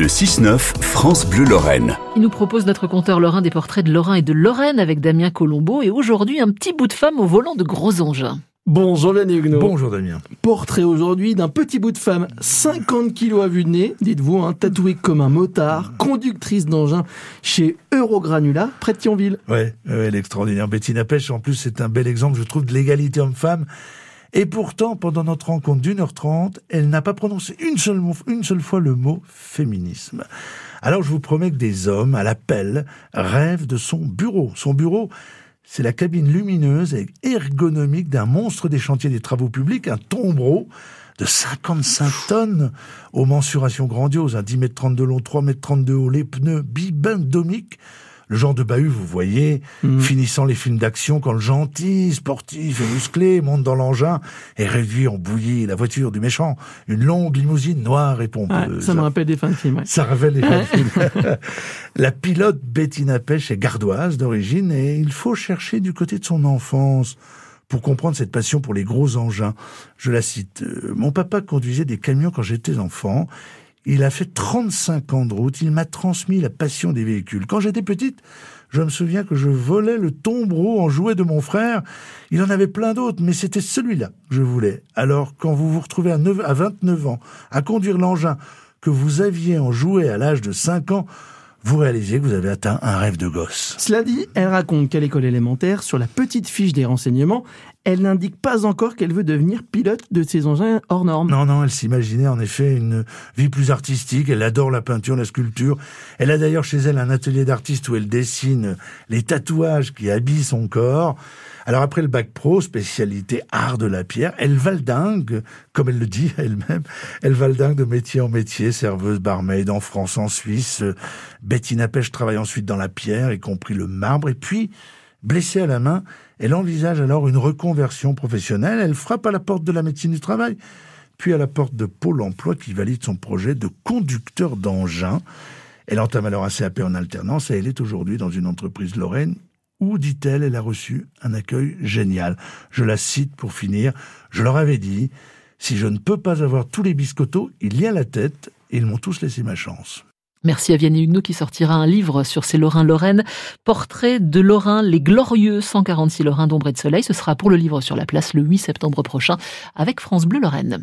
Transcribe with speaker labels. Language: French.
Speaker 1: Le 6-9, France Bleu Lorraine.
Speaker 2: Il nous propose notre compteur lorrain des portraits de Lorrain et de Lorraine avec Damien Colombo et aujourd'hui un petit bout de femme au volant de gros engins.
Speaker 3: Bonjour Yannick Huguenot.
Speaker 4: Bonjour Damien.
Speaker 3: Portrait aujourd'hui d'un petit bout de femme, 50 kilos à vue de nez, dites-vous, hein, tatouée comme un motard, conductrice d'engin chez Eurogranula, près de Thionville.
Speaker 4: Ouais, ouais l'extraordinaire Bettina Pêche, en plus c'est un bel exemple, je trouve, de l'égalité homme-femme. Et pourtant, pendant notre rencontre d'une heure trente, elle n'a pas prononcé une seule, une seule fois le mot féminisme. Alors je vous promets que des hommes, à l'appel, rêvent de son bureau. Son bureau, c'est la cabine lumineuse et ergonomique d'un monstre des chantiers des travaux publics, un tombereau de 55 tonnes aux mensurations grandioses, un 10 mètres 30 de long, 3 mètres 30 de haut, les pneus bibendomiques, le genre de bahut, vous voyez, mhm. finissant les films d'action quand le gentil, sportif et musclé monte dans l'engin et réduit en bouillie la voiture du méchant. Une longue limousine noire et pompeuse.
Speaker 3: ça me rappelle des fins de films.
Speaker 4: Ça rappelle des fins de films. la pilote Bettina Pêche est gardoise d'origine et il faut chercher du côté de son enfance pour comprendre cette passion pour les gros engins. Je la cite. Euh, mon papa conduisait des camions quand j'étais enfant. Il a fait 35 ans de route. Il m'a transmis la passion des véhicules. Quand j'étais petite, je me souviens que je volais le tombereau en jouet de mon frère. Il en avait plein d'autres, mais c'était celui-là que je voulais. Alors, quand vous vous retrouvez à, 9, à 29 ans à conduire l'engin que vous aviez en jouet à l'âge de 5 ans, vous réalisez que vous avez atteint un rêve de gosse.
Speaker 3: Cela dit, elle raconte qu'à l'école élémentaire, sur la petite fiche des renseignements, elle n'indique pas encore qu'elle veut devenir pilote de ces engins hors normes.
Speaker 4: Non, non, elle s'imaginait en effet une vie plus artistique. Elle adore la peinture, la sculpture. Elle a d'ailleurs chez elle un atelier d'artiste où elle dessine les tatouages qui habillent son corps. Alors après le bac pro, spécialité art de la pierre, elle valdingue, comme elle le dit elle-même, elle valdingue de métier en métier, serveuse, barmaid en France, en Suisse. Bettina Pêche travaille ensuite dans la pierre, y compris le marbre, et puis, blessée à la main, elle envisage alors une reconversion professionnelle. Elle frappe à la porte de la médecine du travail, puis à la porte de Pôle emploi qui valide son projet de conducteur d'engin. Elle entame alors un CAP en alternance et elle est aujourd'hui dans une entreprise lorraine où, dit-elle, elle a reçu un accueil génial. Je la cite pour finir. Je leur avais dit, si je ne peux pas avoir tous les biscottos, il y a la tête, et ils m'ont tous laissé ma chance.
Speaker 2: Merci à Vianney Huguenot qui sortira un livre sur ces Lorrains-Lorraine. Portrait de Lorrain, les glorieux 146 Lorrains d'ombre et de soleil. Ce sera pour le livre sur la place le 8 septembre prochain avec France Bleu Lorraine.